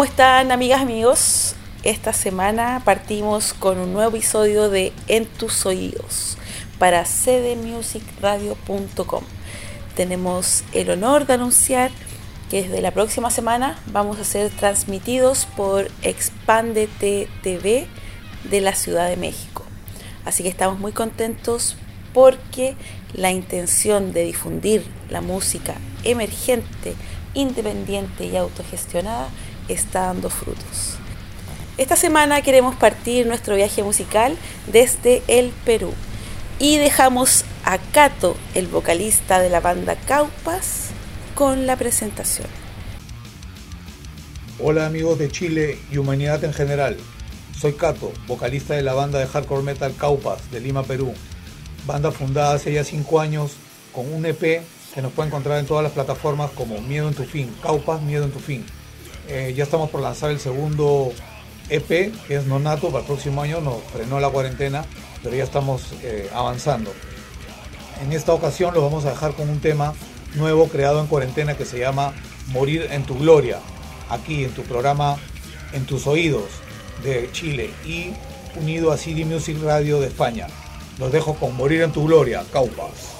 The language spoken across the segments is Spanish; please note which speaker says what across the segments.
Speaker 1: ¿Cómo están amigas, amigos? Esta semana partimos con un nuevo episodio de En tus oídos para cdmusicradio.com. Tenemos el honor de anunciar que desde la próxima semana vamos a ser transmitidos por Expandete TV de la Ciudad de México. Así que estamos muy contentos porque la intención de difundir la música emergente, independiente y autogestionada está dando frutos. Esta semana queremos partir nuestro viaje musical desde el Perú y dejamos a Cato, el vocalista de la banda Caupas, con la presentación.
Speaker 2: Hola amigos de Chile y humanidad en general. Soy Cato, vocalista de la banda de hardcore metal Caupas de Lima, Perú. Banda fundada hace ya 5 años con un EP que nos puede encontrar en todas las plataformas como Miedo en tu fin, Caupas Miedo en tu fin. Eh, ya estamos por lanzar el segundo EP, que es Nonato, para el próximo año nos frenó la cuarentena, pero ya estamos eh, avanzando. En esta ocasión lo vamos a dejar con un tema nuevo creado en cuarentena que se llama Morir en tu Gloria, aquí en tu programa En tus oídos de Chile y unido a CD Music Radio de España. Los dejo con Morir en tu Gloria, Caupas.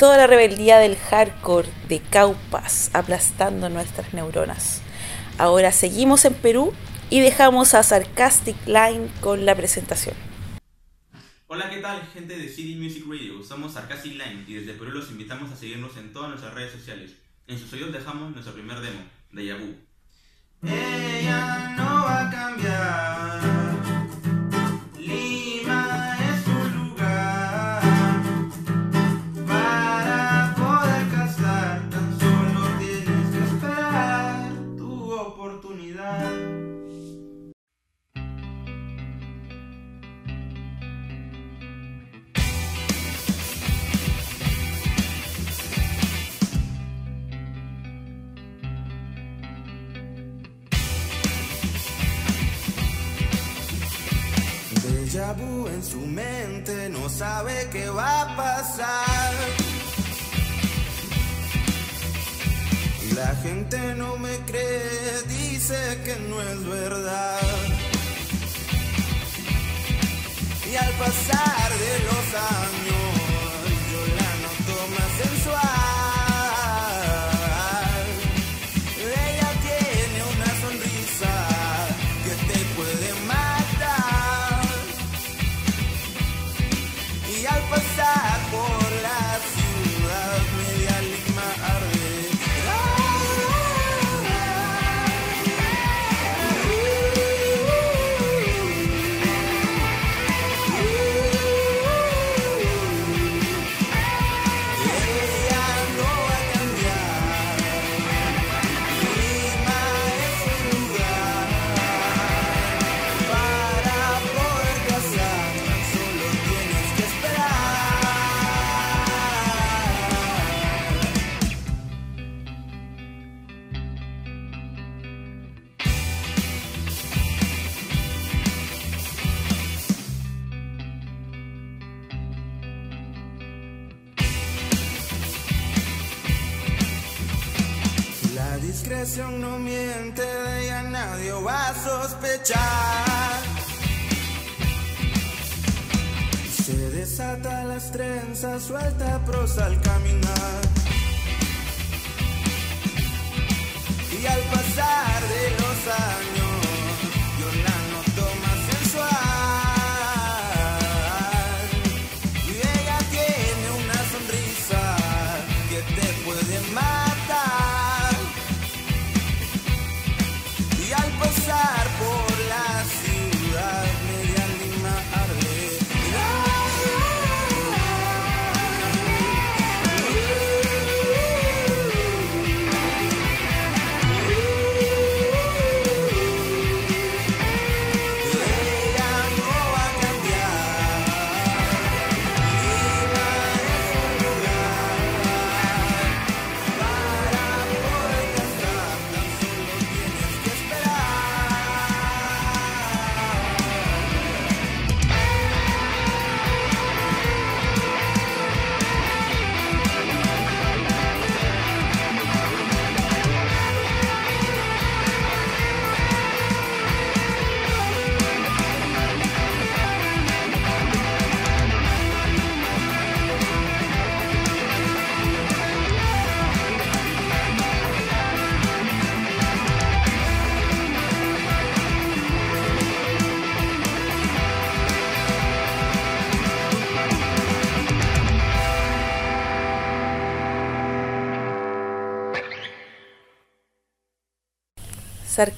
Speaker 1: Toda la rebeldía del hardcore de Caupas aplastando nuestras neuronas. Ahora seguimos en Perú y dejamos a Sarcastic Line con la presentación.
Speaker 3: Hola, ¿qué tal, gente de City Music Radio? Somos Sarcastic Line y desde Perú los invitamos a seguirnos en todas nuestras redes sociales. En sus oídos dejamos nuestro primer demo, de Yabu.
Speaker 4: Ella no va a cambiar. Déjà en su mente, no sabe qué va a pasar. La gente no me cree, dice que no es verdad. Y al pasar de los años, yo la noto más sensual.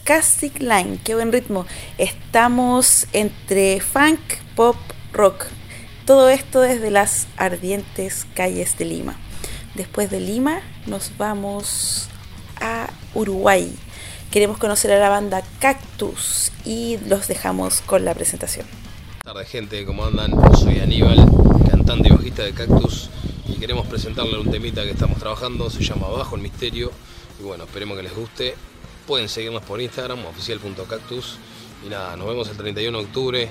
Speaker 1: Sarcastic Line, qué buen ritmo. Estamos entre funk, pop, rock. Todo esto desde las ardientes calles de Lima. Después de Lima nos vamos a Uruguay. Queremos conocer a la banda Cactus y los dejamos con la presentación.
Speaker 5: Buenas tardes gente, ¿cómo andan? Soy Aníbal, cantante y bajista de Cactus y queremos presentarle un temita que estamos trabajando, se llama Bajo el Misterio y bueno, esperemos que les guste. Pueden seguirnos por Instagram, oficial.cactus y nada, nos vemos el 31 de octubre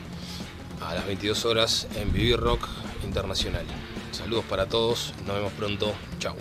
Speaker 5: a las 22 horas en Vivir Rock Internacional. Saludos para todos, nos vemos pronto, chao.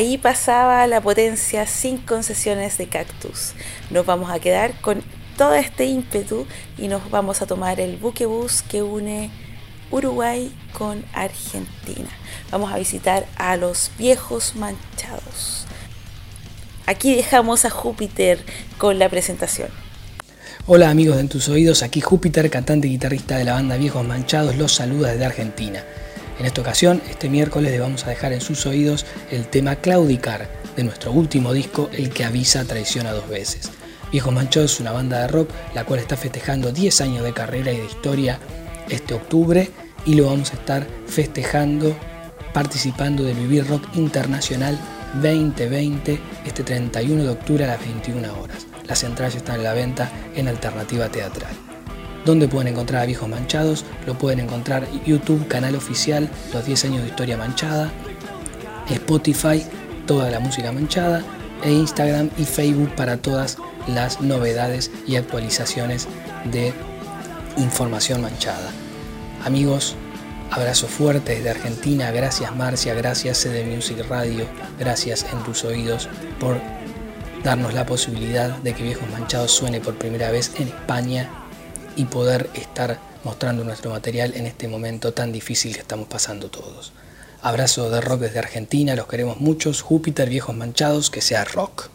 Speaker 1: Ahí pasaba la potencia sin concesiones de Cactus. Nos vamos a quedar con todo este ímpetu y nos vamos a tomar el buquebús que une Uruguay con Argentina. Vamos a visitar a los viejos manchados. Aquí dejamos a Júpiter con la presentación.
Speaker 6: Hola amigos de En tus oídos, aquí Júpiter, cantante y guitarrista de la banda Viejos Manchados, los saluda desde Argentina. En esta ocasión, este miércoles, le vamos a dejar en sus oídos el tema Claudicar de nuestro último disco, El que avisa traiciona dos veces. Viejos Manchados es una banda de rock la cual está festejando 10 años de carrera y de historia este octubre y lo vamos a estar festejando participando del Vivir Rock Internacional 2020 este 31 de octubre a las 21 horas. Las entradas están en la venta en Alternativa Teatral. ¿Dónde pueden encontrar a Viejos Manchados? Lo pueden encontrar YouTube, canal oficial, los 10 años de historia manchada, Spotify, toda la música manchada, e Instagram y Facebook para todas las novedades y actualizaciones de información manchada. Amigos, abrazo fuerte desde Argentina, gracias Marcia, gracias CD Music Radio, gracias en tus oídos por darnos la posibilidad de que Viejos Manchados suene por primera vez en España y poder estar mostrando nuestro material en este momento tan difícil que estamos pasando todos. Abrazo de rock desde Argentina, los queremos muchos. Júpiter, viejos manchados, que sea rock.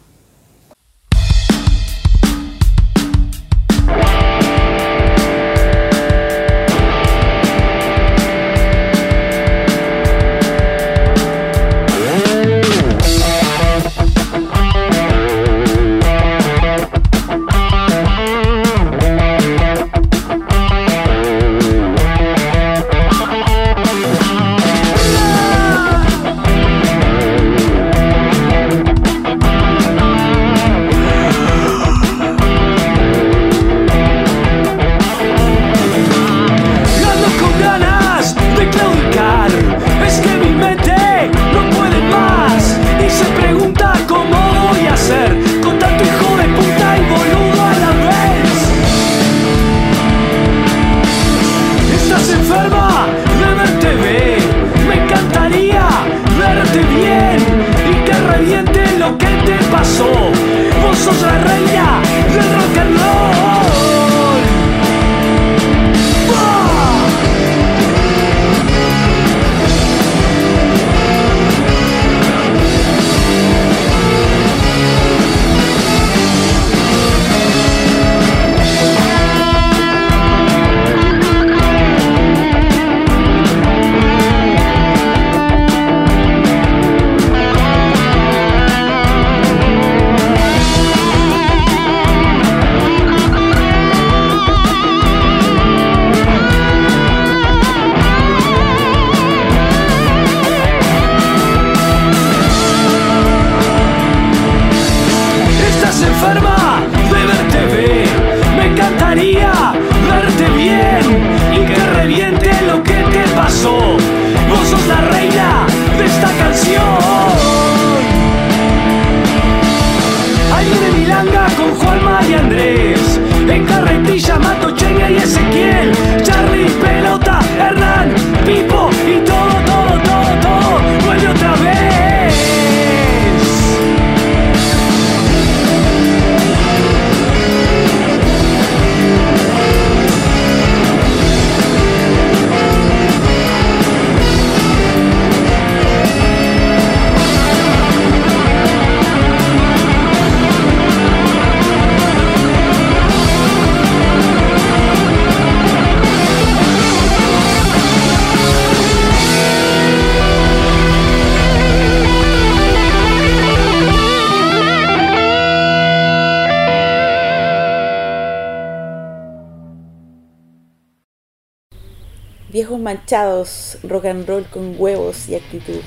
Speaker 1: Manchados, rock and roll con huevos y actitud.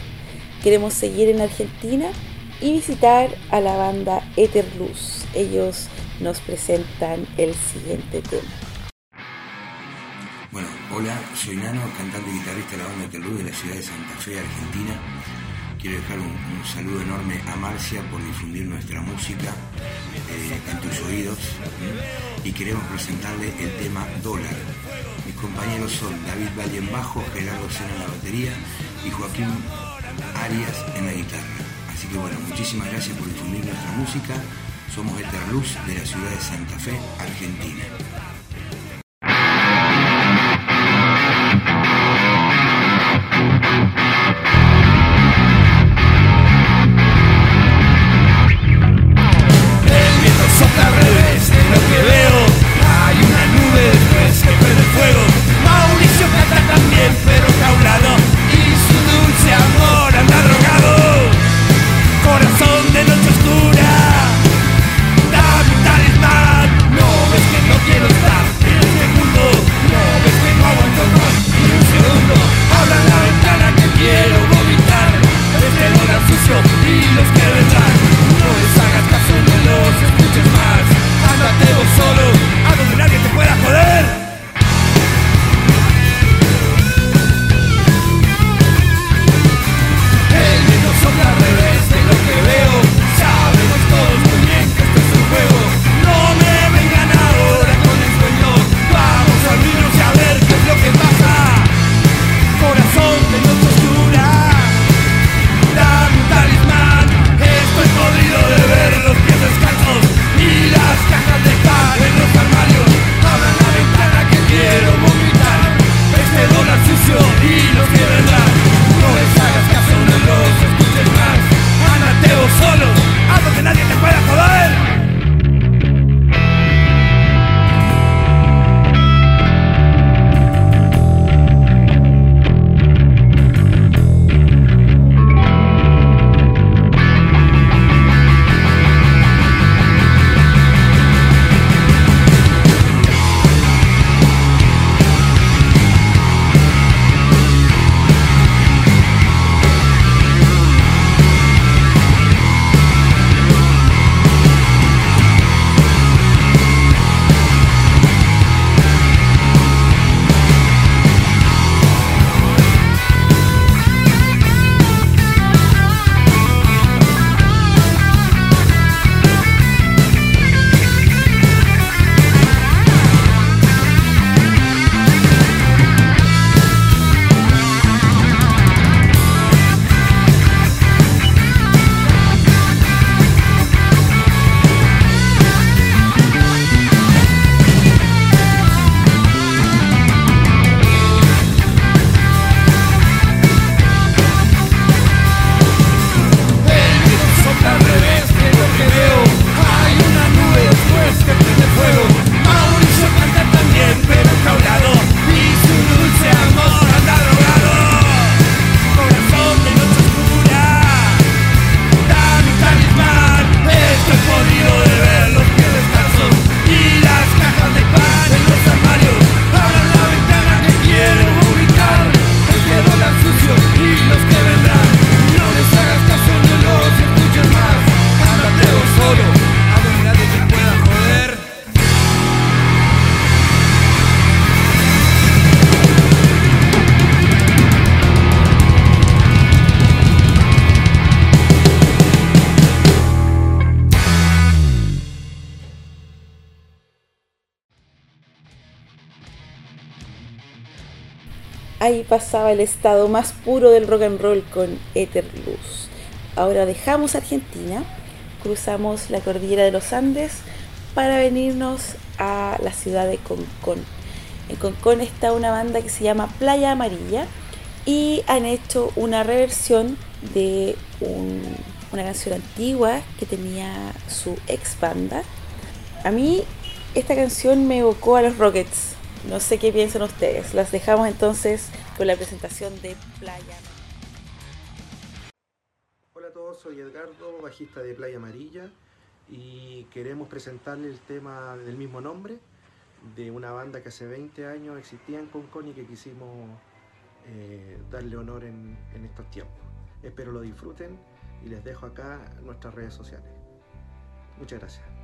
Speaker 1: Queremos seguir en Argentina y visitar a la banda Etherluz. Ellos nos presentan el siguiente tema.
Speaker 7: Bueno, hola, soy Nano, cantante y guitarrista de la banda Terlú de la ciudad de Santa Fe, Argentina. Quiero dejar un, un saludo enorme a Marcia por difundir nuestra música eh, en tus oídos y queremos presentarle el tema Dólar. Compañeros son David Valle en bajo, Gerardo Sena en la batería y Joaquín Arias en la guitarra. Así que bueno, muchísimas gracias por difundir nuestra música. Somos Eterluz de la ciudad de Santa Fe, Argentina.
Speaker 1: Ahí pasaba el estado más puro del rock and roll con Ether Luz. Ahora dejamos Argentina, cruzamos la cordillera de los Andes para venirnos a la ciudad de Concón. En Concón está una banda que se llama Playa Amarilla y han hecho una reversión de una canción antigua que tenía su ex banda. A mí esta canción me evocó a los Rockets. No sé qué piensan ustedes. Las dejamos entonces con la presentación de Playa.
Speaker 8: Hola a todos, soy Edgardo, bajista de Playa Amarilla y queremos presentarle el tema del mismo nombre de una banda que hace 20 años existía en Concon y que quisimos eh, darle honor en, en estos tiempos. Espero lo disfruten y les dejo acá nuestras redes sociales. Muchas gracias.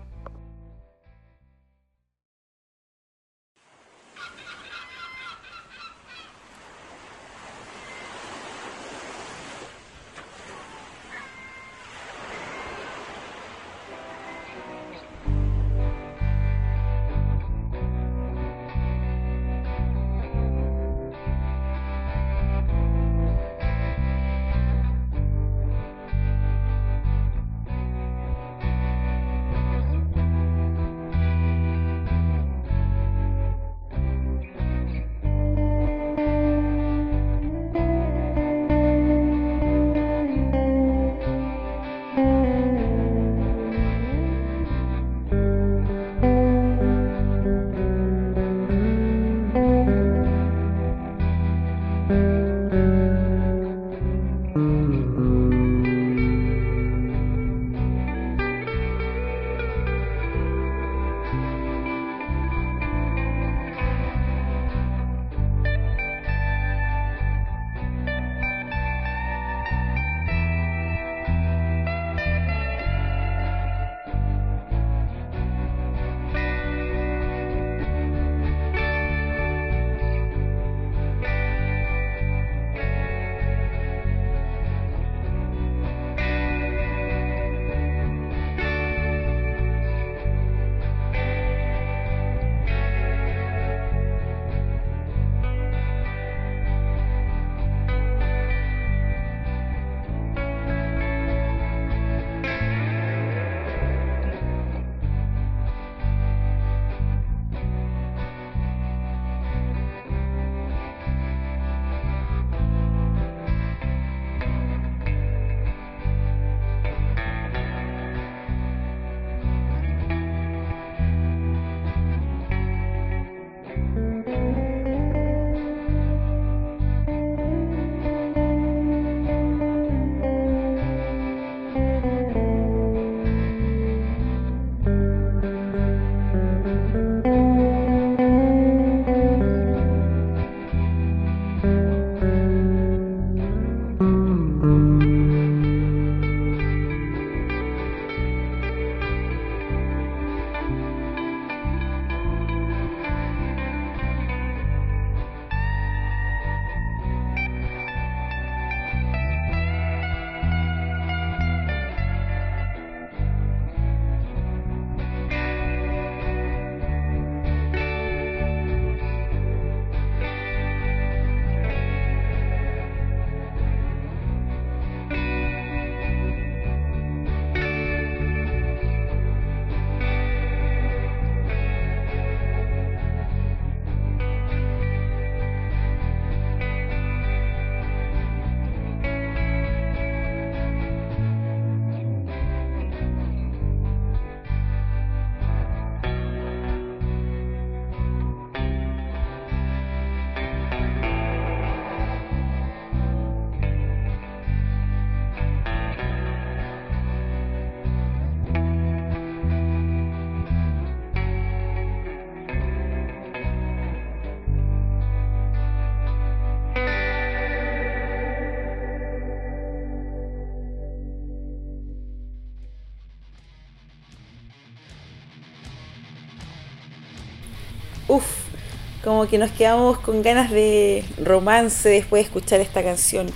Speaker 1: como que nos quedamos con ganas de romance después de escuchar esta canción.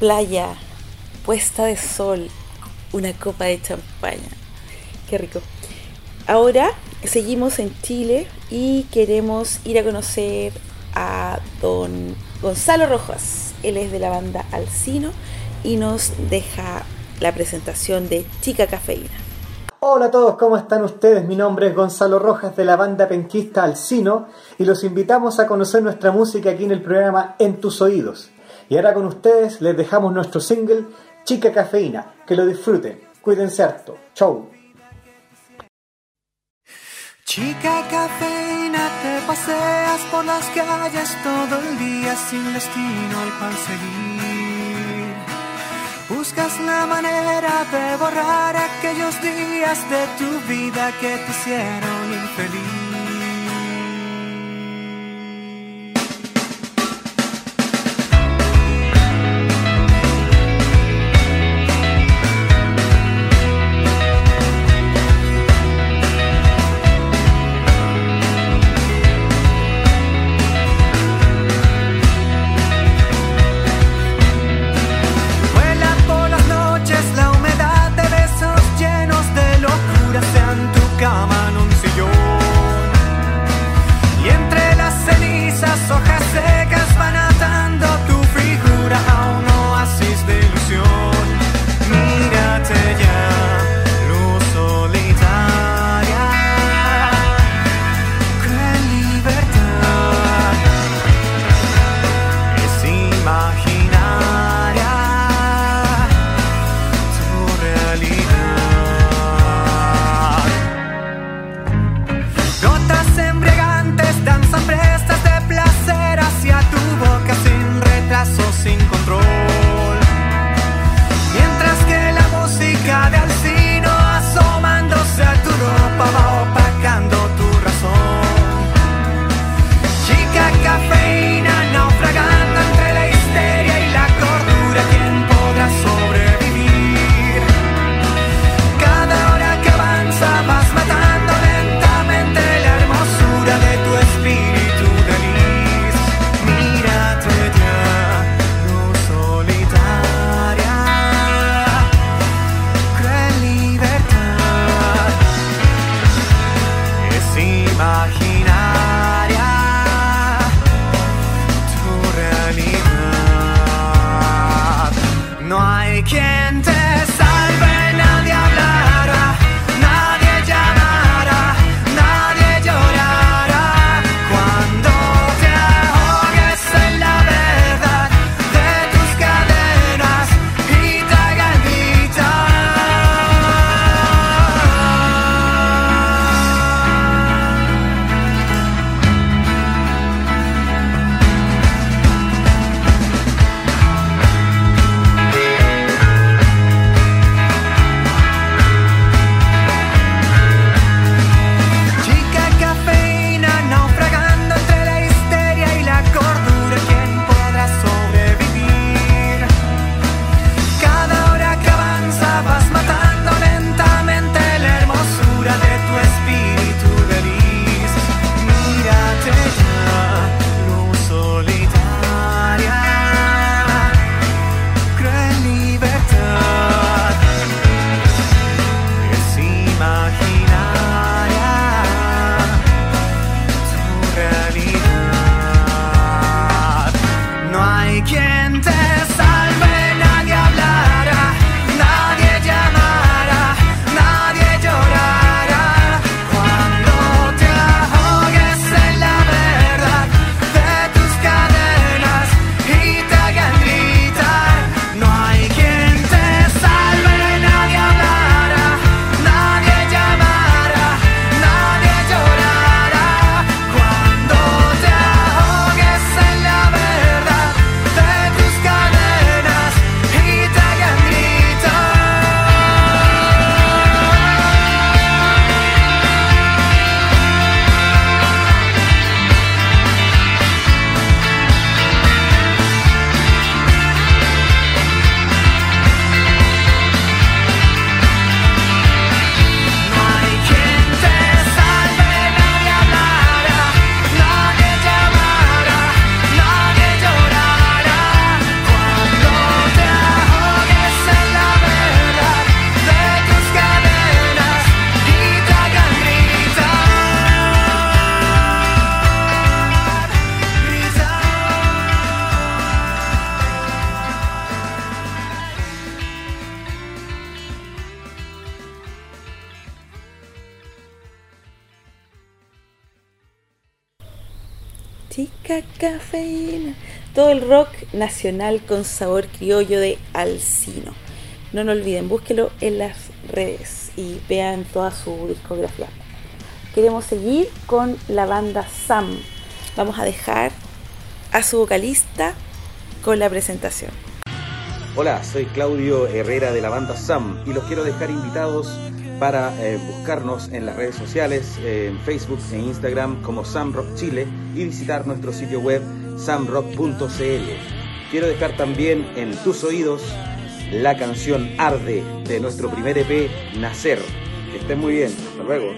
Speaker 1: Playa, puesta de sol, una copa de champaña. Qué rico. Ahora seguimos en Chile y queremos ir a conocer a don Gonzalo Rojas. Él es de la banda Alcino y nos deja la presentación de Chica Cafeína.
Speaker 9: Hola a todos, ¿cómo están ustedes? Mi nombre es Gonzalo Rojas de la banda penquista Alcino y los invitamos a conocer nuestra música aquí en el programa En tus oídos. Y ahora con ustedes les dejamos nuestro single Chica Cafeína. Que lo disfruten. Cuídense harto. Chau.
Speaker 10: Chica cafeína, te paseas por las calles todo el día sin destino al pan seguir. Buscas la manera de borrar aquellos días de tu vida que te hicieron infeliz.
Speaker 1: my. Nacional con sabor criollo de Alcino. No lo olviden, búsquelo en las redes y vean toda su discografía. Queremos seguir con la banda Sam. Vamos a dejar a su vocalista con la presentación.
Speaker 11: Hola, soy Claudio Herrera de la banda Sam y los quiero dejar invitados para eh, buscarnos en las redes sociales, eh, en Facebook e Instagram como Sam Rock Chile y visitar nuestro sitio web samrock.cl. Quiero dejar también en tus oídos la canción Arde de nuestro primer EP Nacer. Que estén muy bien, hasta luego.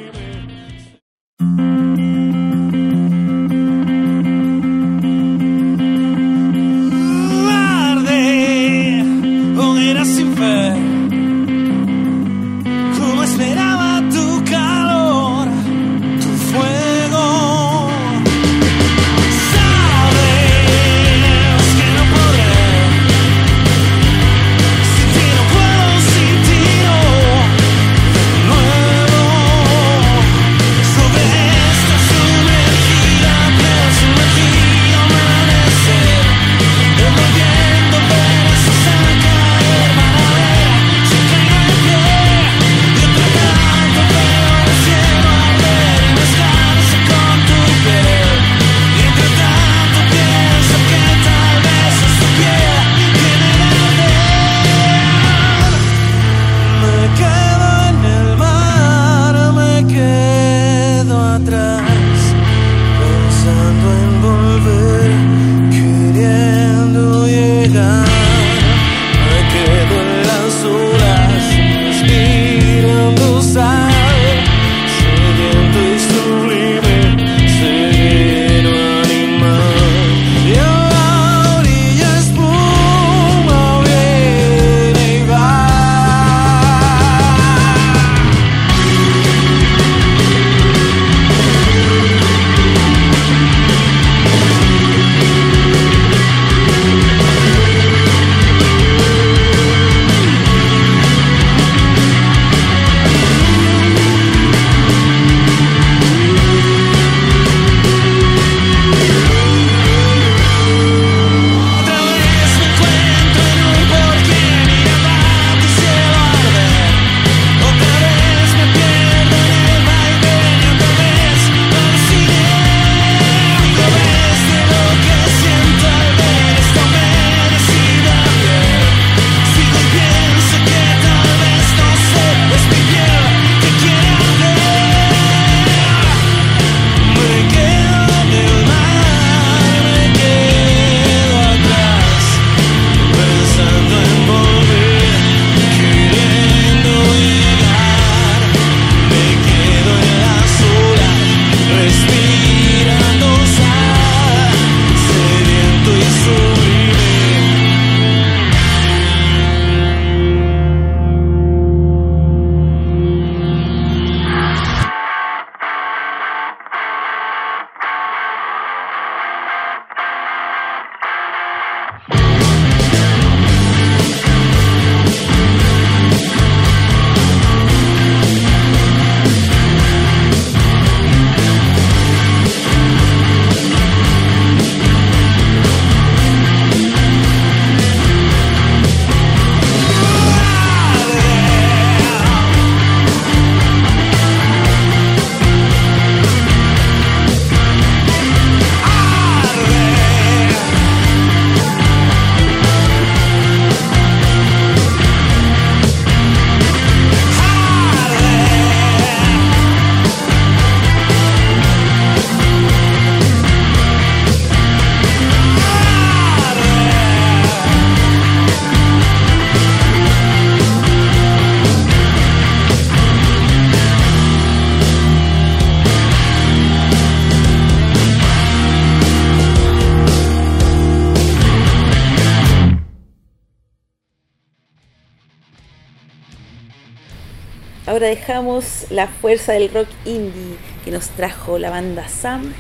Speaker 12: La
Speaker 1: fuerza del rock indie que nos trajo la banda Sam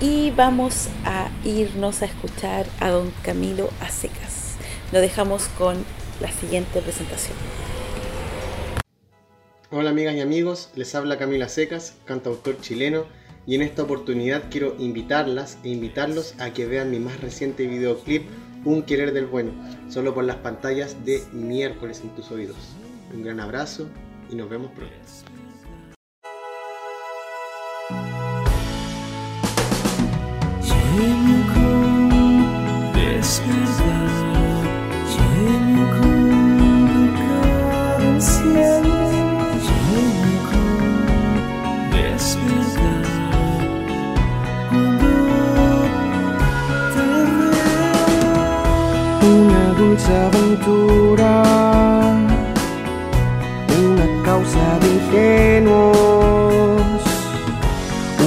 Speaker 1: y vamos a irnos a escuchar a don Camilo a secas. Lo dejamos con la siguiente presentación.
Speaker 13: Hola amigas y amigos, les habla Camila Secas, cantautor chileno y en esta oportunidad quiero invitarlas e invitarlos a que vean mi más reciente videoclip Un Querer del Bueno, solo por las pantallas de miércoles en tus oídos. Un gran abrazo y nos vemos pronto.
Speaker 14: Ingenuos,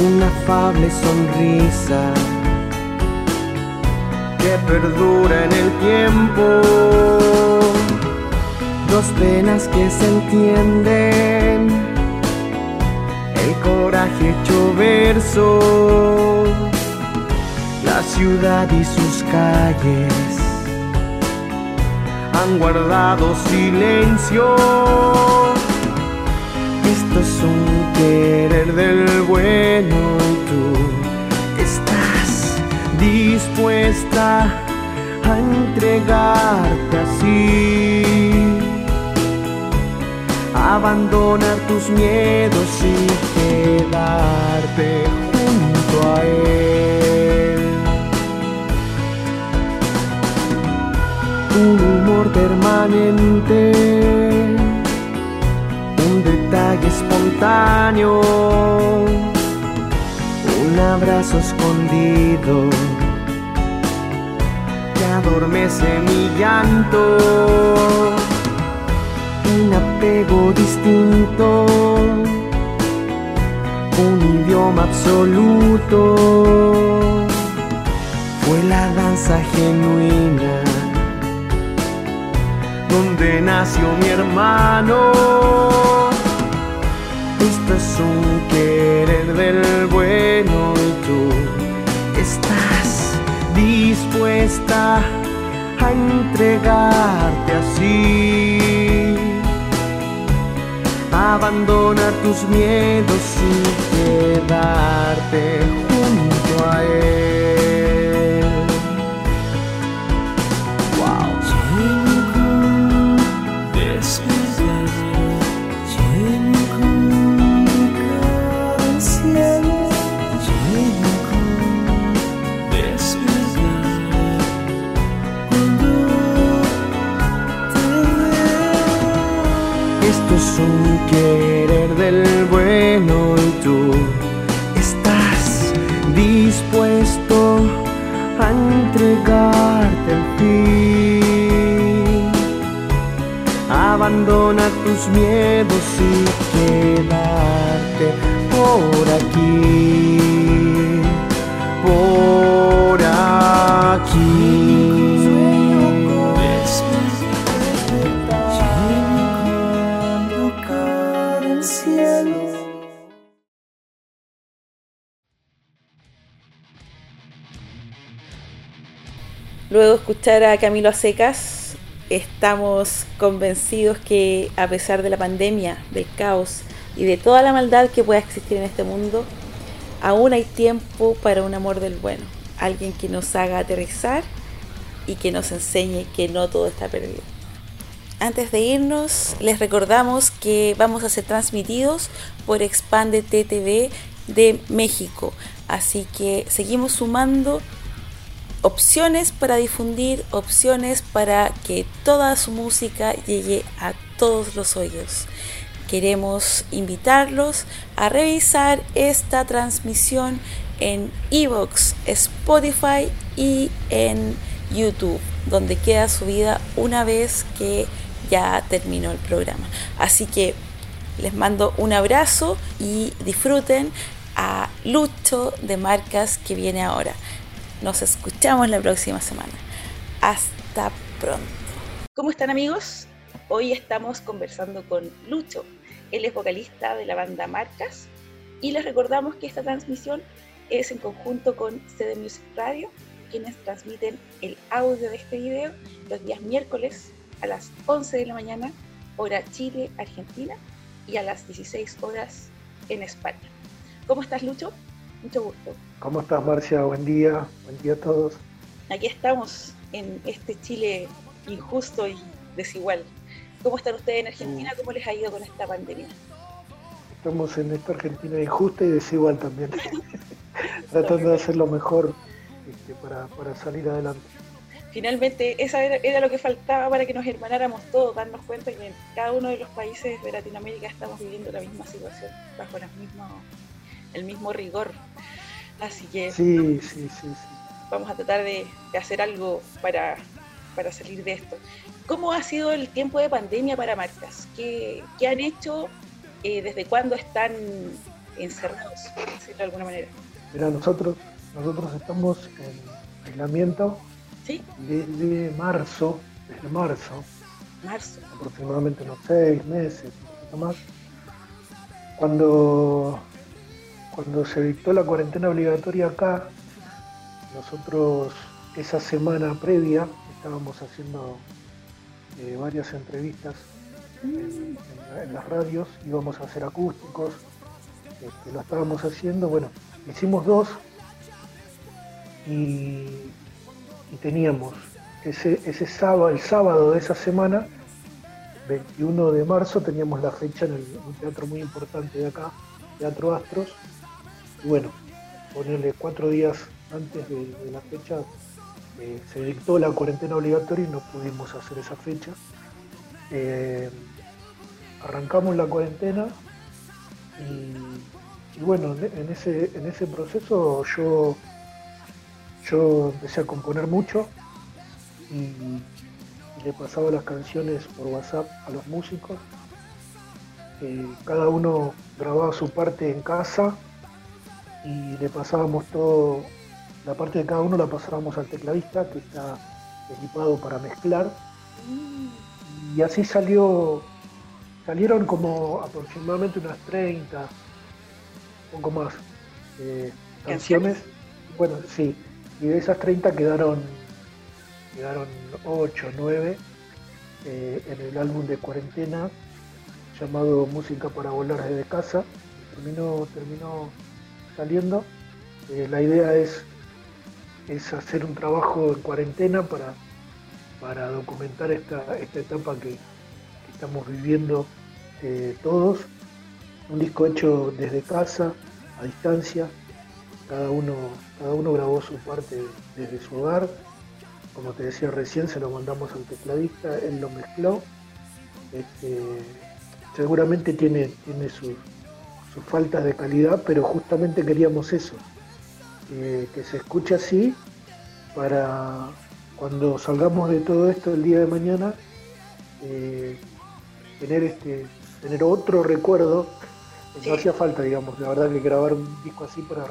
Speaker 14: una afable sonrisa que perdura en el tiempo, dos penas que se entienden, el coraje hecho verso, la ciudad y sus calles han guardado silencio. Esto es un querer del bueno y tú estás dispuesta a entregarte así. Abandonar tus miedos y quedarte junto a él. un humor permanente, detalle espontáneo, un abrazo escondido. Que adormece mi llanto, un apego distinto, un idioma absoluto, fue la danza genuina donde nació mi hermano. Es un querer del bueno y tú estás dispuesta a entregarte así. Abandonar tus miedos y quedarte es un querer del bueno y tú estás dispuesto a entregarte al fin. Abandona tus miedos y quedarte por aquí, por
Speaker 1: escuchar a Camilo Acecas, estamos convencidos que a pesar de la pandemia, del caos y de toda la maldad que pueda existir en este mundo, aún hay tiempo para un amor del bueno, alguien que nos haga aterrizar y que nos enseñe que no todo está perdido. Antes de irnos, les recordamos que vamos a ser transmitidos por Expande TTV de México, así que seguimos sumando opciones para difundir, opciones para que toda su música llegue a todos los oídos. Queremos invitarlos a revisar esta transmisión en Evox, Spotify y en YouTube, donde queda subida una vez que ya terminó el programa. Así que les mando un abrazo y disfruten a Lucho de Marcas que viene ahora. Nos escuchamos la próxima semana. Hasta pronto. ¿Cómo están amigos? Hoy estamos conversando con Lucho. Él es vocalista de la banda Marcas y les recordamos que esta transmisión es en conjunto con CD Music Radio, quienes transmiten el audio de este video los días miércoles a las 11 de la mañana, hora Chile, Argentina, y a las 16 horas en España. ¿Cómo estás, Lucho? Mucho gusto.
Speaker 15: ¿Cómo estás, Marcia? Buen día. Buen día a todos.
Speaker 1: Aquí estamos en este Chile injusto y desigual. ¿Cómo están ustedes en Argentina? ¿Cómo les ha ido con esta pandemia?
Speaker 15: Estamos en esta Argentina injusta y desigual también. Tratando de hacer lo mejor este, para, para salir adelante.
Speaker 1: Finalmente, esa era, era, lo que faltaba para que nos hermanáramos todos, darnos cuenta que en cada uno de los países de Latinoamérica estamos viviendo la misma situación, bajo las mismas, el mismo rigor. Así que
Speaker 15: sí, sí, sí,
Speaker 1: vamos a tratar de, de hacer algo para, para, salir de esto. ¿Cómo ha sido el tiempo de pandemia para marcas? ¿Qué, qué han hecho? Eh, ¿Desde cuándo están encerrados, decirlo de alguna manera?
Speaker 15: Mira, nosotros, nosotros estamos en aislamiento
Speaker 1: ¿Sí?
Speaker 15: desde marzo, desde marzo,
Speaker 1: marzo.
Speaker 15: aproximadamente unos seis meses, un poquito más, cuando, cuando se dictó la cuarentena obligatoria acá, nosotros esa semana previa estábamos haciendo eh, varias entrevistas en, las radios, íbamos a hacer acústicos, este, lo estábamos haciendo, bueno, hicimos dos y teníamos ese, sábado, el sábado de esa semana, 21 de marzo, teníamos la fecha en un teatro muy importante de acá, Teatro Astros, y bueno, ponerle cuatro días antes de, la fecha eh, se dictó la cuarentena obligatoria y no pudimos hacer esa fecha. Eh, arrancamos la cuarentena y, bueno, en ese, en ese proceso yo yo empecé a componer mucho y, y, le pasaba las canciones por WhatsApp a los músicos. Eh, cada uno grababa su parte en casa y le pasábamos todo, la parte de cada uno la pasábamos al tecladista que está equipado para mezclar. Y así salió, salieron como aproximadamente unas 30, un poco más, eh, canciones. Bueno, sí, y de esas 30 quedaron, quedaron 8, 9 eh, en el álbum de cuarentena llamado Música para volar desde casa. Terminó, terminó saliendo. Eh, la idea es, es hacer un trabajo en cuarentena para, para documentar esta, esta etapa que, estamos viviendo eh, todos. Un disco hecho desde casa, a distancia, cada uno, cada uno grabó su parte desde su hogar. Como te decía recién, se lo mandamos al tecladista, él lo mezcló. Este, seguramente tiene, tiene sus, sus faltas de calidad, pero justamente queríamos eso, eh, que se escuche así para cuando salgamos de todo esto el día de mañana, eh, tener, este, tener otro recuerdo. No hacía falta, digamos, la verdad que grabar un disco así para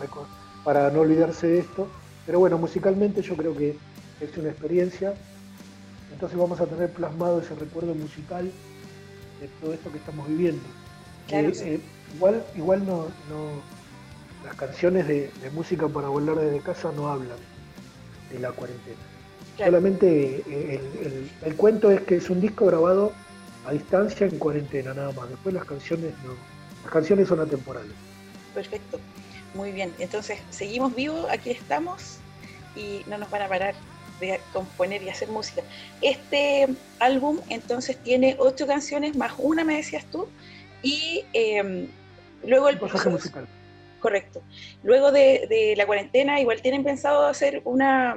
Speaker 15: para no olvidarse de esto. Pero bueno, musicalmente yo creo que es una experiencia. Entonces vamos a tener plasmado ese recuerdo musical de todo esto que estamos viviendo.
Speaker 1: Claro,
Speaker 15: eh,
Speaker 1: sí.
Speaker 15: Igual igual no, no las canciones de, de, música para volar desde casa no hablan de la cuarentena. Claro. Solamente eh, el, el, el, cuento es que es un disco grabado a distancia en cuarentena nada más. Después las canciones no. Las canciones son atemporales.
Speaker 1: Perfecto. Muy bien, entonces seguimos vivos, aquí estamos y no nos van a parar de componer y hacer música. Este álbum entonces tiene ocho canciones más una, me decías tú, y eh, luego el
Speaker 15: pasaje musical.
Speaker 1: Correcto. Luego de, de, la cuarentena, igual tienen pensado hacer una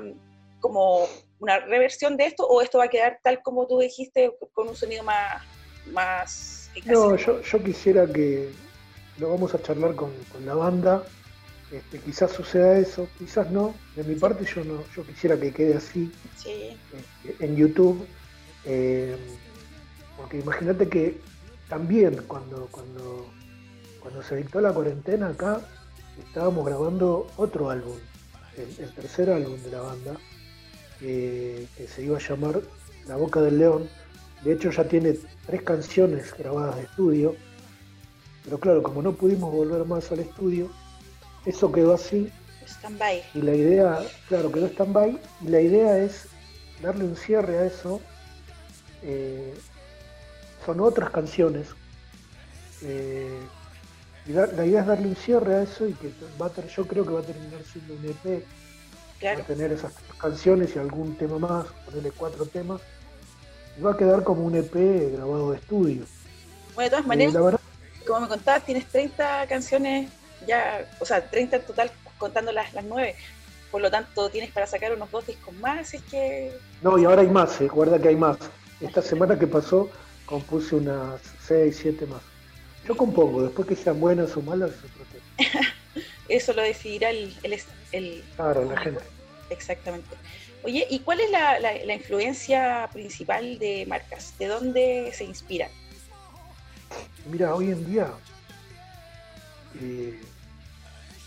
Speaker 1: como una reversión de esto, o esto va a quedar tal como tú dijiste, con un sonido más, más
Speaker 15: No, yo, yo quisiera que lo vamos a charlar con, con la banda este, quizás suceda eso, quizás no. De mi parte yo no, yo quisiera que quede así
Speaker 1: sí.
Speaker 15: este, en YouTube, eh, porque imagínate que también cuando, cuando, cuando se dictó la cuarentena acá estábamos grabando otro álbum, el, el tercer álbum de la banda, que se iba a llamar La Boca del León. De hecho ya tiene tres canciones grabadas de estudio, pero claro, como no pudimos volver más al estudio, eso quedó así.
Speaker 1: Stand-by.
Speaker 15: Y la idea, claro, quedó stand-by. Y la idea es darle un cierre a eso. Eh, son otras canciones eh, Y da- la idea es darle un cierre a eso y que va a ter- yo creo que va a terminar siendo un EP. Va a tener esas canciones y algún tema más, ponerle cuatro temas. Y va a quedar como un EP grabado de estudio.
Speaker 1: Bueno, de todas
Speaker 15: Eh,
Speaker 1: maneras,
Speaker 15: la verdad,
Speaker 1: como me contabas, tienes 30 canciones ya, o sea, 30 en total contando las, las 9. Por lo tanto, tienes para sacar unos dos discos más, es que...
Speaker 15: no, y ahora hay más, eh, guarda que hay más. Esta semana que pasó compuse unas seis, siete más. Yo compongo, después que sean buenas o malas, es otro tema.
Speaker 1: Eso lo decidirá el... el, el-
Speaker 15: Claro, la gente.
Speaker 1: Exactamente. Oye, ¿y cuál es la, la- la influencia principal de marcas? ¿De dónde se inspiran?
Speaker 15: Mira, hoy en día eh,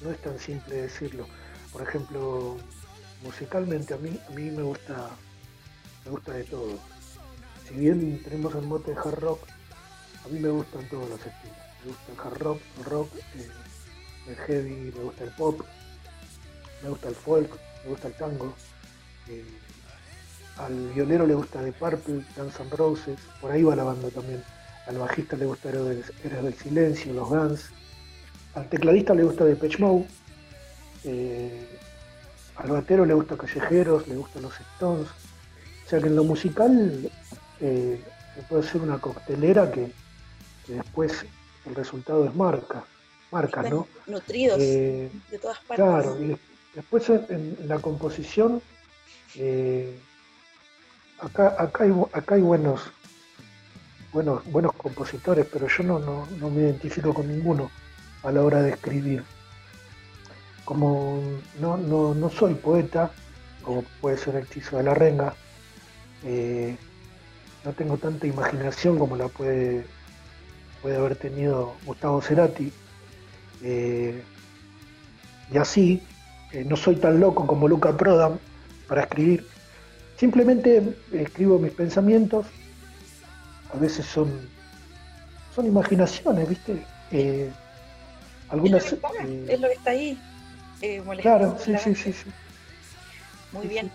Speaker 15: no es tan simple decirlo. Por ejemplo, musicalmente a mí, a mí me gusta me gusta de todo. Si bien tenemos el mote de hard rock, a mí me gustan todos los estilos. Me gusta el hard rock, el rock, el heavy, me gusta el pop, me gusta el folk, me gusta el tango. eh, al violero le gusta The Purple, Guns N' Roses, por ahí va la banda también. Al bajista le gusta Héroes del Silencio, los Guns. Al tecladista le gusta Depeche Mode. eh, al batero le gusta Callejeros, le gustan los Stones. O sea que en lo musical eh, se puede hacer una coctelera que, que después el resultado es marca. Marcas, ¿no?
Speaker 1: Nutridos
Speaker 15: Eh,
Speaker 1: de todas partes.
Speaker 15: Claro, y des- después en, en la composición, eh, acá, acá, hay, acá hay buenos, buenos, buenos compositores, pero yo no, no, no me identifico con ninguno a la hora de escribir. Como no, no, no soy poeta, como puede ser el Chizo de la Renga, eh, no tengo tanta imaginación como la puede, puede haber tenido Gustavo Cerati. eh, y así, eh, no soy tan loco como Luca Prodan para escribir. Simplemente escribo mis pensamientos. A veces son, son imaginaciones, ¿viste? Eh, algunas. eh,
Speaker 1: Es lo que está ahí. eh,
Speaker 15: claro, sí, sí, sí, sí.
Speaker 1: Muy bien.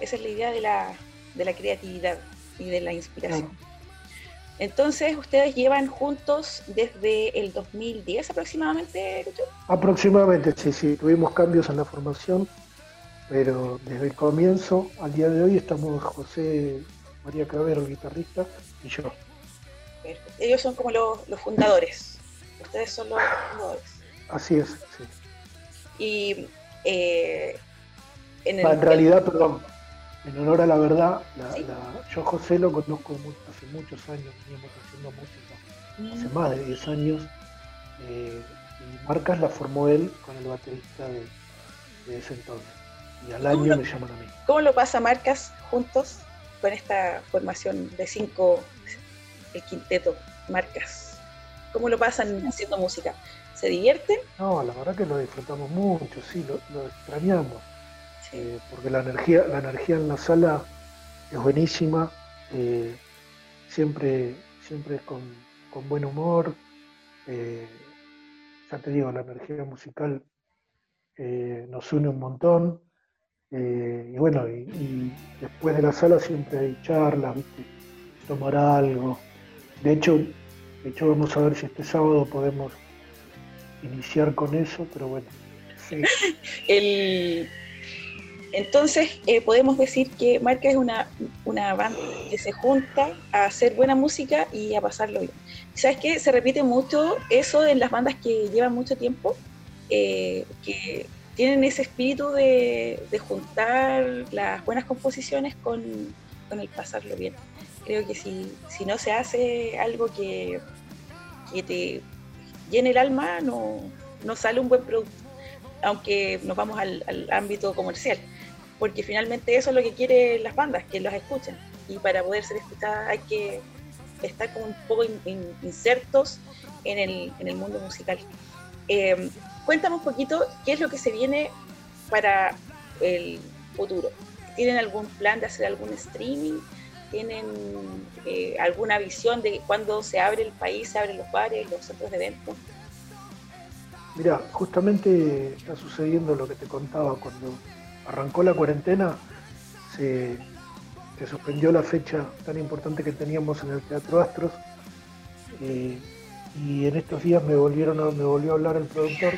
Speaker 1: Esa es la idea de la, de la creatividad y de la inspiración. Entonces, ustedes llevan juntos desde el 2010 aproximadamente, Lucho?
Speaker 15: Aproximadamente, sí, sí. Tuvimos cambios en la formación, pero desde el comienzo al día de hoy estamos José María Cravero, el guitarrista, y yo.
Speaker 1: Perfecto. Ellos son como los, los fundadores. Ustedes son los fundadores.
Speaker 15: Así es, sí.
Speaker 1: Y eh, en, el,
Speaker 15: en realidad, perdón, en honor a la verdad, la- la- yo José lo conozco hace muchos años, veníamos haciendo música, hace
Speaker 1: Mm.
Speaker 15: más de 10 años, eh, y Marcas la formó él con el baterista de, de ese entonces. Y al año me llaman a mí.
Speaker 1: ¿Cómo lo pasa Marcas juntos con esta formación de cinco, el quinteto Marcas? ¿Cómo lo pasan haciendo música? ¿Se divierten?
Speaker 15: No, la verdad que lo disfrutamos mucho, sí, lo, lo extrañamos. Eh, porque la energía, la energía en la sala es buenísima, eh, siempre, siempre es con, con buen humor. eh, ya te digo, la energía musical nos une un montón. y bueno, y, y después de la sala siempre hay charlas, ¿viste? tomar algo. De hecho, de hecho vamos a ver si este sábado podemos iniciar con eso, pero bueno. sí.
Speaker 1: El, entonces, eh, podemos decir que Marca es una, una banda que se junta a hacer buena música y a pasarlo bien. ¿Sabes qué? Se repite mucho eso en las bandas que llevan mucho tiempo, eh, que tienen ese espíritu de, de juntar las buenas composiciones con, con el pasarlo bien. Creo que si, si no se hace algo que, que te llene el alma, no, no sale un buen producto aunque nos vamos al, al ámbito comercial, porque finalmente eso es lo que quieren las bandas, que los escuchen. Y para poder ser escuchadas hay que estar como un poco in- in- insertos en el, en el mundo musical. Eh, cuéntame un poquito qué es lo que se viene para el futuro. ¿Tienen algún plan de hacer algún streaming? ¿Tienen eh, alguna visión de cuándo se abre el país, se abren los bares, los centros de eventos?
Speaker 15: Mira, justamente está sucediendo lo que te contaba cuando arrancó la cuarentena, se, suspendió la fecha tan importante que teníamos en el Teatro Astros. eh, y en estos días me volvieron a- me volvió a hablar el productor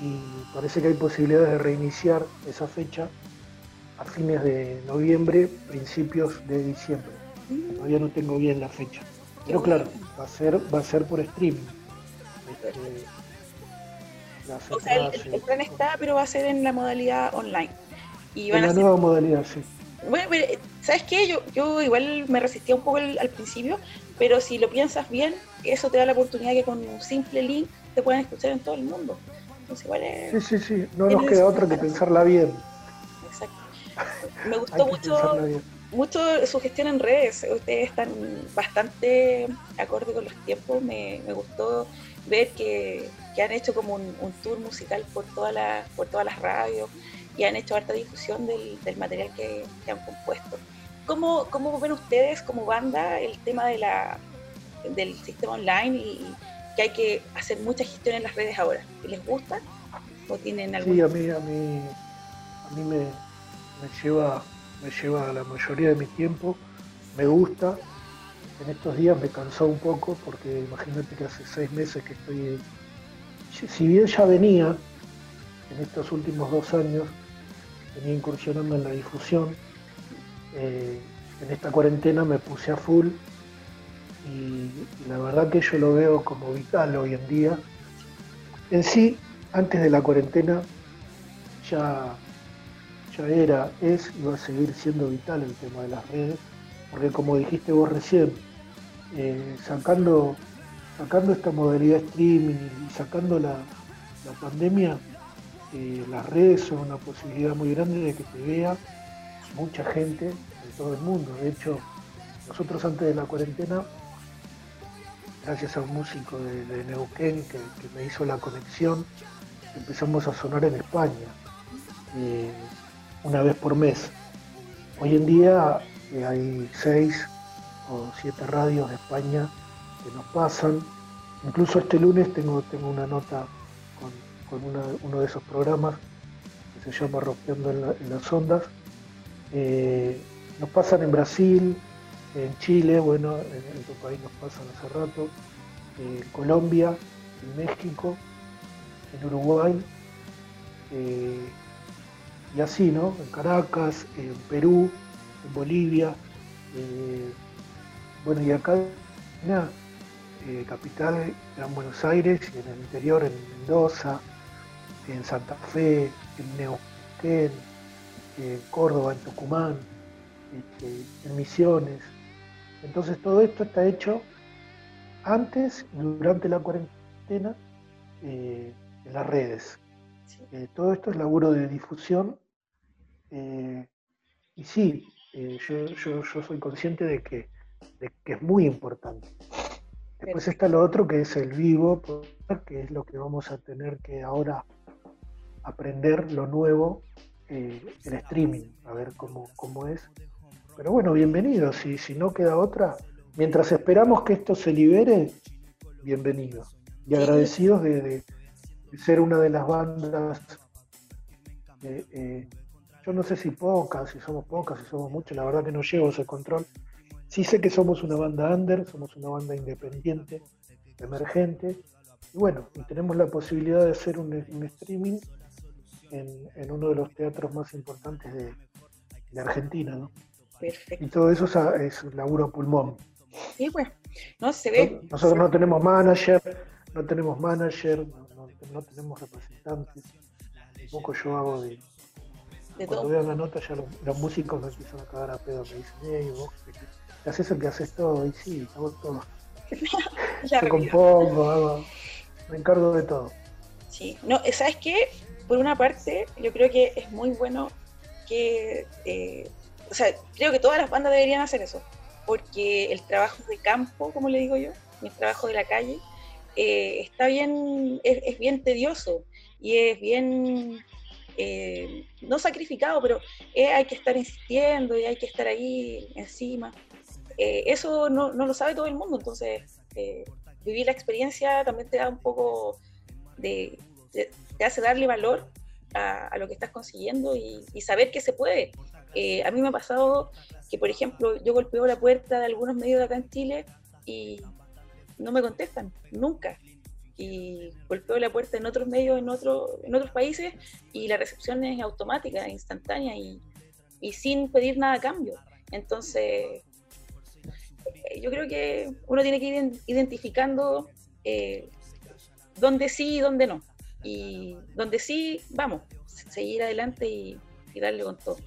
Speaker 15: y parece que hay posibilidades de reiniciar esa fecha a fines de noviembre, principios de diciembre. Todavía no tengo bien la fecha. Pero claro, va a ser, va a ser por streaming. Este,
Speaker 1: O sea, el,
Speaker 15: entradas,
Speaker 1: el- el plan está, pero va a ser en la modalidad online. Y
Speaker 15: en
Speaker 1: van a
Speaker 15: la
Speaker 1: ser
Speaker 15: nueva modalidad, sí.
Speaker 1: Bueno, pero, eh, ¿sabes qué? Yo, yo igual me resistía un poco al, al principio, pero si lo piensas bien, eso te da la oportunidad que con un simple link te puedan escuchar en todo el mundo. Entonces igual es...
Speaker 15: Sí, sí, sí. No nos queda otra que pensarla bien.
Speaker 1: Exacto. Me gustó mucho, mucho su gestión en redes. Ustedes están bastante acorde con los tiempos. Me, me gustó ver que, que han hecho como un, un tour musical por, toda la, por todas las radios y han hecho harta difusión del, del material que, que han compuesto. ¿Cómo, ¿Cómo ven ustedes como banda el tema de la, del sistema online y, y que hay que hacer mucha gestión en las redes ahora? ¿Les gusta? ¿O tienen algún
Speaker 15: Sí, a mí, a mí, a mí me, me lleva, me lleva la mayoría de mi tiempo, me gusta. En estos días me cansó un poco porque imagínate que hace seis meses que estoy, si- bien ya venía en estos últimos dos años, venía incursionando en la difusión, eh, en esta cuarentena me puse a full y, y la verdad que yo lo veo como vital hoy en día. En sí, antes de la cuarentena ya, ya era, es y va a seguir siendo vital el tema de las redes, porque como dijiste vos recién, eh, sacando, sacando esta modalidad streaming y sacando la, pandemia, eh, las redes son una posibilidad muy grande de que te vea mucha gente de todo el mundo. De hecho, nosotros antes de la cuarentena, gracias a un músico de, Neuquén que, que me hizo la conexión, empezamos a sonar en España eh, una vez por mes. Hoy en día eh, hay seis o siete radios de España que nos pasan. Incluso este lunes tengo, tengo una nota con, con uno de esos programas que se llama Rompiendo en, la- en las Ondas. Eh, nos pasan en Brasil, en Chile, bueno, en, en tu país nos pasan hace rato, en Colombia, en México, en Uruguay, eh, y así, ¿no? En Caracas, en Perú, en Bolivia, eh, bueno, y acá, nada, eh, capital, Gran Buenos Aires, y en el interior, en Mendoza, en Santa Fe, en Neuquén, en Córdoba, en Tucumán, este, en Misiones. Entonces todo esto está hecho antes y durante la cuarentena eh, en las redes. Eh, todo esto es laburo de difusión eh, y sí, yo, yo- yo soy consciente de que, de que es muy importante. Después está lo otro que es el vivo, que es lo que vamos a tener que ahora aprender, lo nuevo, eh, el streaming, a ver cómo, cómo es. Pero bueno, bienvenido, si, si no queda otra, mientras esperamos que esto se libere, bienvenido. Y agradecidos de, ser una de las bandas, eh, yo no sé si pocas, si somos pocas, si somos muchas, la verdad que no llevo ese control. Sí sé que somos una banda under, somos una banda independiente, emergente, y bueno, y tenemos la posibilidad de hacer un, un streaming en, en uno de los teatros más importantes de, de Argentina, ¿no?
Speaker 1: Perfecto.
Speaker 15: Y todo eso es, es un laburo pulmón.
Speaker 1: Sí, pues. No se ve.
Speaker 15: Nosotros no tenemos manager, no tenemos manager, no, no- no tenemos representantes. Tampoco yo hago de.
Speaker 1: De
Speaker 15: cuando vean la nota ya los, los músicos me empiezan a cagar a pedo, me dicen, hey, vos, ¿qué- qué haces eso que haces todo? Y sí, hago todo.
Speaker 1: Realidad.
Speaker 15: compongo, hago, me encargo de todo.
Speaker 1: Sí, no, ¿sabes qué? Por una parte, yo creo que es muy bueno que, eh, o sea, creo que todas las bandas deberían hacer eso, porque el trabajo de campo, como le digo yo, el trabajo de la calle, eh, está bien, es, es bien tedioso y es bien, eh, no sacrificado, pero eh, hay que estar insistiendo y hay que estar ahí encima. Eh, eso no, lo sabe todo el mundo, entonces eh, vivir la experiencia también te da un poco de, te hace darle valor a, lo que estás consiguiendo y, saber que se puede. Eh, a mí me ha pasado que, por ejemplo, yo golpeo la puerta de algunos medios de acá en Chile y, no me contestan, nunca. Y golpeo la puerta en otros medios, en, otro, en otros países, y la recepción es automática, instantánea y, y sin pedir nada a cambio. Entonces, yo creo que uno tiene que ir ident- identificando eh, dónde sí y dónde no. Y donde sí, vamos, seguir adelante y, y darle con todo.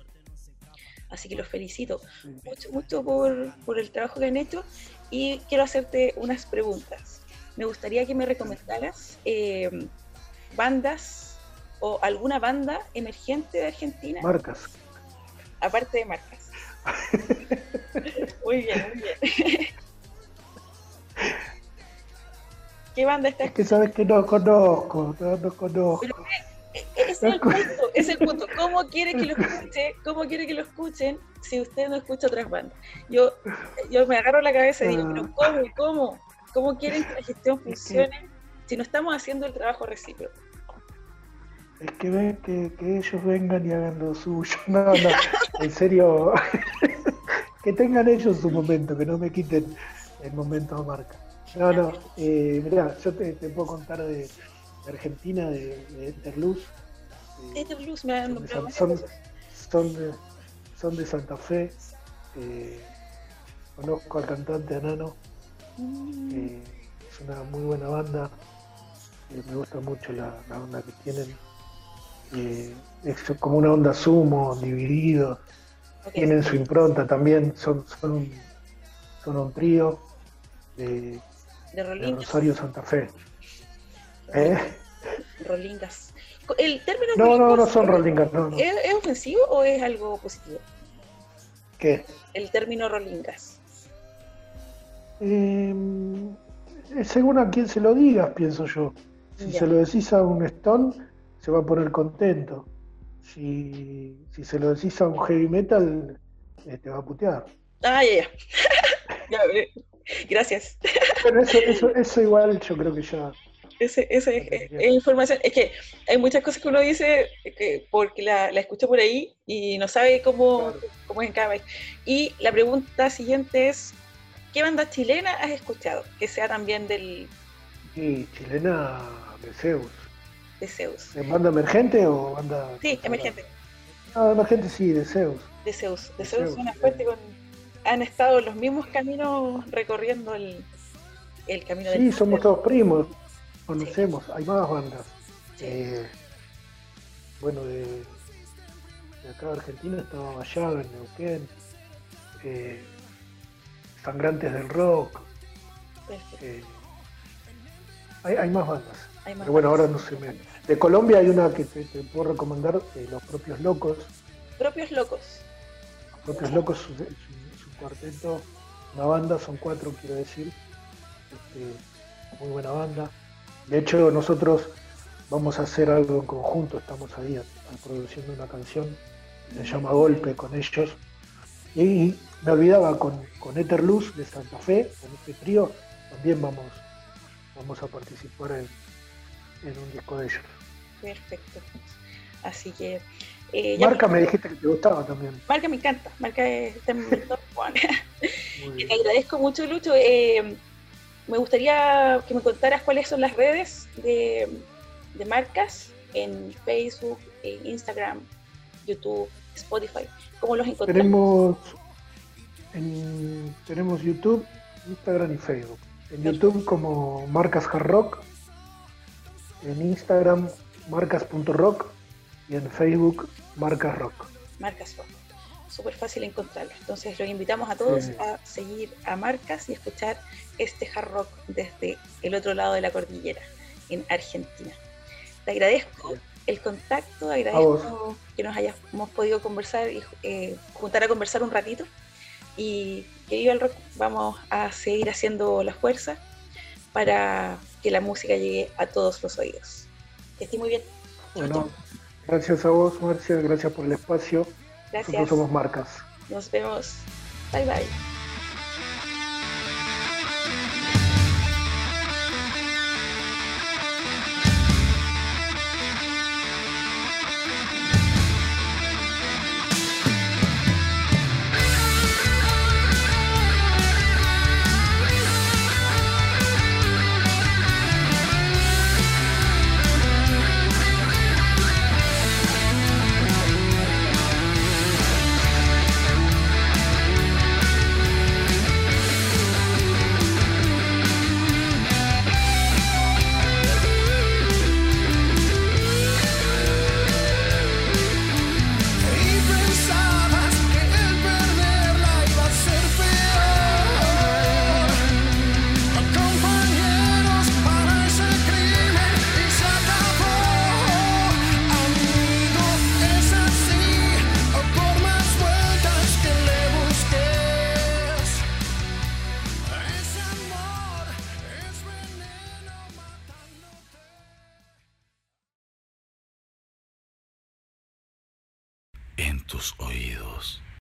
Speaker 1: Así que los felicito mucho, mucho por, por el trabajo que han hecho y quiero hacerte unas preguntas. Me gustaría que me recomendaras eh, bandas o alguna banda emergente de Argentina,
Speaker 15: Marcas.
Speaker 1: aparte de marcas. muy bien, muy bien. ¿Qué banda está
Speaker 15: Es que sabes que no conozco, no, no conozco.
Speaker 1: Ese es el punto, es el punto. ¿Cómo quiere que lo escuche? ¿Cómo quiere que lo escuchen si usted no escucha otras bandas? Yo, yo me agarro la cabeza y digo, pero ¿cómo? ¿Cómo? ¿Cómo quieren que la gestión funcione si no estamos haciendo el trabajo recíproco?
Speaker 15: Es que ven que, que ellos vengan y hagan lo suyo. No, no, en serio. que tengan ellos su momento, que no me quiten el momento a marca. No, no, eh, mirá, yo te, te puedo contar de, de Argentina, de, de.
Speaker 1: Este blues me han
Speaker 15: Son, de son, son de, son de Santa Fe. eh, conozco al cantante Anano. eh, es una muy buena banda. eh, me gusta mucho la, la onda que tienen. Eh, es como una onda sumo, divididos. Tienen su impronta también. Son, son, un, son un trío de,
Speaker 1: de
Speaker 15: de
Speaker 1: Rolingas.
Speaker 15: Rosario Santa Fe. ¿Eh?
Speaker 1: Rolingas. ¿El término
Speaker 15: No, no, no son rolingas, no, no.
Speaker 1: ¿Es, es ofensivo o es algo positivo?
Speaker 15: ¿Qué?
Speaker 1: El término rolingas.
Speaker 15: Eh, según a quien se lo digas, pienso yo. Si
Speaker 1: Ya.
Speaker 15: se lo decís a un Stone, se va a poner contento. Si, si se lo decís a un heavy metal, eh, te va a putear.
Speaker 1: Ah, ya, ya. Eh, Gracias.
Speaker 15: Bueno, eso, eso, eso igual yo creo que ya.
Speaker 1: Ese, ese es, es- es información. Es que hay muchas cosas que uno dice que porque la, la escuchó por ahí y no sabe cómo, cómo es en cada país. Y la pregunta siguiente es: ¿qué banda chilena has escuchado? Que sea también del
Speaker 15: Y chilena de Zeus.
Speaker 1: De Zeus.
Speaker 15: ¿En banda emergente o banda.?
Speaker 1: Sí, emergente.
Speaker 15: Ah, emergente sí, de Zeus.
Speaker 1: De Zeus. De
Speaker 15: De
Speaker 1: Zeus
Speaker 15: Zeus,
Speaker 1: suena fuerte con. Han estado los mismos caminos recorriendo el, el camino
Speaker 15: Sí,
Speaker 1: del
Speaker 15: somos todos primos, conocemos, hay más bandas. Eh, bueno, de, de acá de Argentina estaba Vallaga, en Neuquén, eh, Sangrantes del Rock, eh, hay, hay más bandas.
Speaker 1: Hay más
Speaker 15: Pero bueno,
Speaker 1: bandas.
Speaker 15: ahora no se me... De Colombia hay una que te, te puedo recomendar, eh, Los Propios Locos.
Speaker 1: Propios locos.
Speaker 15: Los Propios Locos un cuarteto, una banda, son cuatro quiero decir. Este, muy buena banda. De hecho, nosotros vamos a hacer algo en conjunto, estamos ahí produciendo una canción, se llama Golpe con ellos. Y me olvidaba, con, con de Santa Fe, con este trío, también vamos, vamos a participar en, en un disco de ellos.
Speaker 1: Perfecto. Así que. eh,
Speaker 15: Marca me dijiste que te gustaba también.
Speaker 1: Marca me encanta, Marca es está en mi top one. Te agradezco mucho, Lucho. Eh, me gustaría que me contaras cuáles son las redes de, de marcas en Facebook, en Instagram, YouTube, Spotify. ¿Cómo los encontramos?
Speaker 15: Tenemos, en- tenemos YouTube, Instagram y Facebook. En YouTube como Marcas Hard Rock, en Instagram marcas.rock y en Facebook Marcas Rock.
Speaker 1: Marcas Rock. Súper fácil encontrarlo. Entonces los invitamos a todos
Speaker 15: Sí.
Speaker 1: a seguir a Marcas y escuchar este hard rock desde el otro lado de la cordillera, en Argentina. Te agradezco el contacto, agradezco que nos hayamos podido conversar y eh, juntar a conversar un ratito. Y que viva el rock, vamos a seguir haciendo la fuerza para que la música llegue a todos los oídos. Que esté muy bien.
Speaker 15: Bueno, gracias a vos, Marcia, gracias por el espacio.
Speaker 1: Gracias.
Speaker 15: Nosotros somos Marcas.
Speaker 1: Nos vemos. Bye bye.